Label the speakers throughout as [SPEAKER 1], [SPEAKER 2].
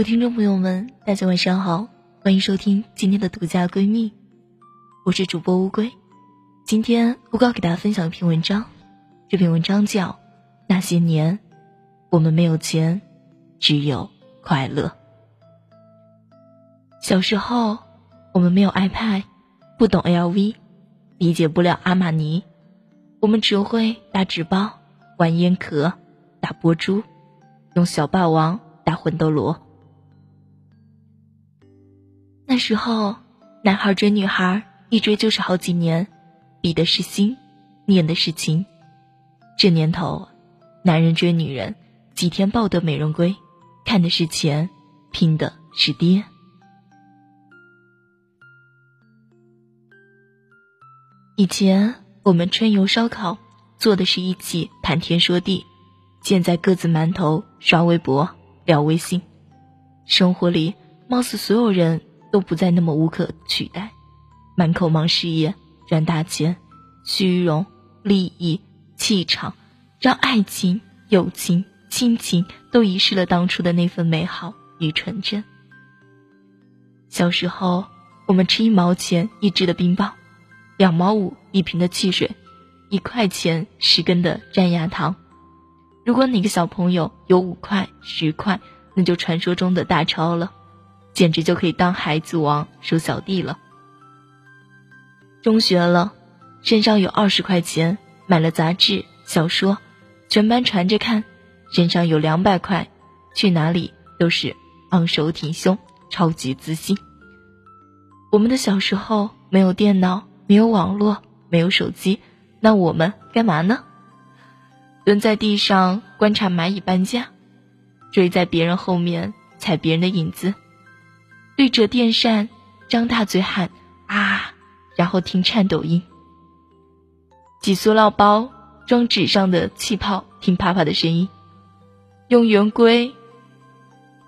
[SPEAKER 1] 各位听众朋友们，大家晚上好，欢迎收听今天的独家闺蜜，我是主播乌龟。今天乌龟给大家分享一篇文章，这篇文章叫《那些年，我们没有钱，只有快乐》。小时候，我们没有 iPad，不懂 LV，理解不了阿玛尼，我们只会打纸包、玩烟壳、打波珠，用小霸王。打魂斗罗。那时候，男孩追女孩，一追就是好几年，比的是心，念的是情。这年头，男人追女人，几天抱得美人归，看的是钱，拼的是爹。以前我们春游烧烤，做的是一起谈天说地，现在各自馒头刷微博。聊微信，生活里貌似所有人都不再那么无可取代，满口忙事业赚大钱，虚荣、利益、气场，让爱情、友情、亲情都遗失了当初的那份美好与纯真。小时候，我们吃一毛钱一支的冰棒，两毛五一瓶的汽水，一块钱十根的粘牙糖。如果哪个小朋友有五块、十块，那就传说中的大钞了，简直就可以当孩子王收小弟了。中学了，身上有二十块钱，买了杂志、小说，全班传着看；身上有两百块，去哪里都是昂首挺胸，超级自信。我们的小时候没有电脑，没有网络，没有手机，那我们干嘛呢？蹲在地上观察蚂蚁搬家，追在别人后面踩别人的影子，对着电扇张大嘴喊啊，然后听颤抖音。挤塑料包装纸上的气泡，听啪啪的声音。用圆规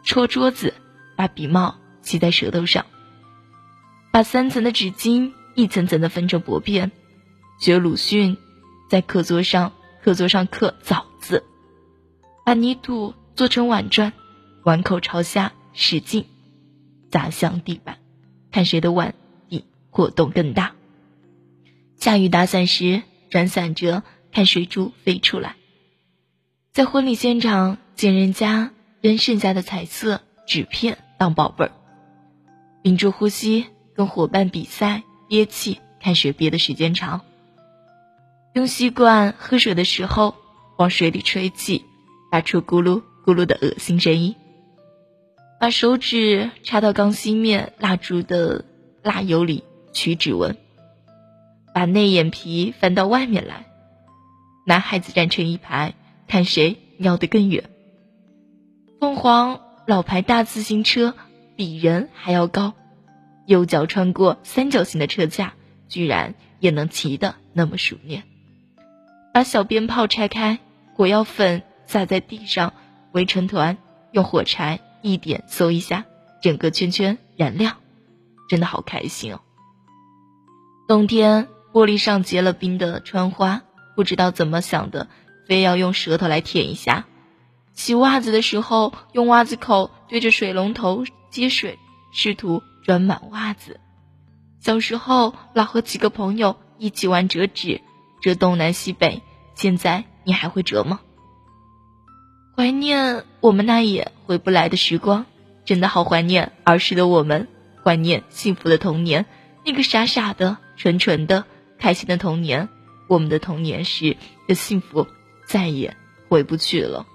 [SPEAKER 1] 戳桌子，把笔帽系在舌头上。把三层的纸巾一层层的分成薄片，学鲁迅在课桌上。课桌上刻枣字，把泥土做成碗转，碗口朝下，使劲砸向地板，看谁的碗底活动更大。下雨打伞时，转伞着看水珠飞出来。在婚礼现场见人家扔剩下的彩色纸片当宝贝儿，屏住呼吸跟伙伴比赛憋气，看谁憋的时间长。用吸管喝水的时候，往水里吹气，发出咕噜咕噜的恶心声音。把手指插到刚熄灭蜡烛的蜡油里取指纹。把内眼皮翻到外面来。男孩子站成一排，看谁尿得更远。凤凰老牌大自行车比人还要高，右脚穿过三角形的车架，居然也能骑得那么熟练。把小鞭炮拆开，火药粉撒在地上，围成团，用火柴一点，搜一下，整个圈圈燃亮，真的好开心哦。冬天玻璃上结了冰的窗花，不知道怎么想的，非要用舌头来舔一下。洗袜子的时候，用袜子口对着水龙头接水，试图装满袜子。小时候老和几个朋友一起玩折纸。折东南西北，现在你还会折吗？怀念我们那也回不来的时光，真的好怀念儿时的我们，怀念幸福的童年，那个傻傻的、纯纯的、开心的童年。我们的童年时的幸福再也回不去了。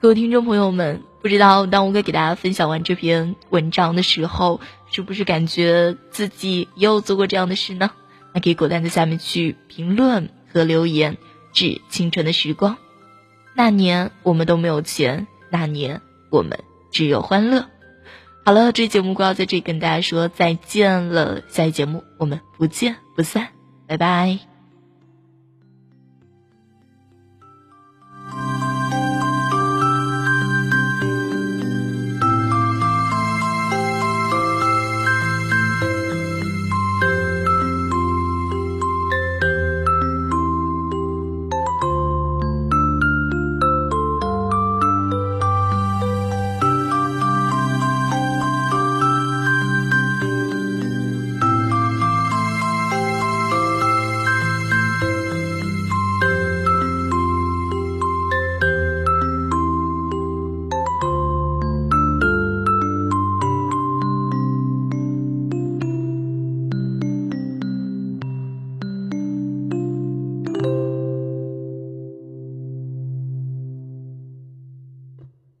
[SPEAKER 1] 各位听众朋友们。不知道当我给给大家分享完这篇文章的时候，是不是感觉自己也有做过这样的事呢？那可以果断在下面去评论和留言，致青春的时光。那年我们都没有钱，那年我们只有欢乐。好了，这节目就要在这里跟大家说再见了，下一节目我们不见不散，拜拜。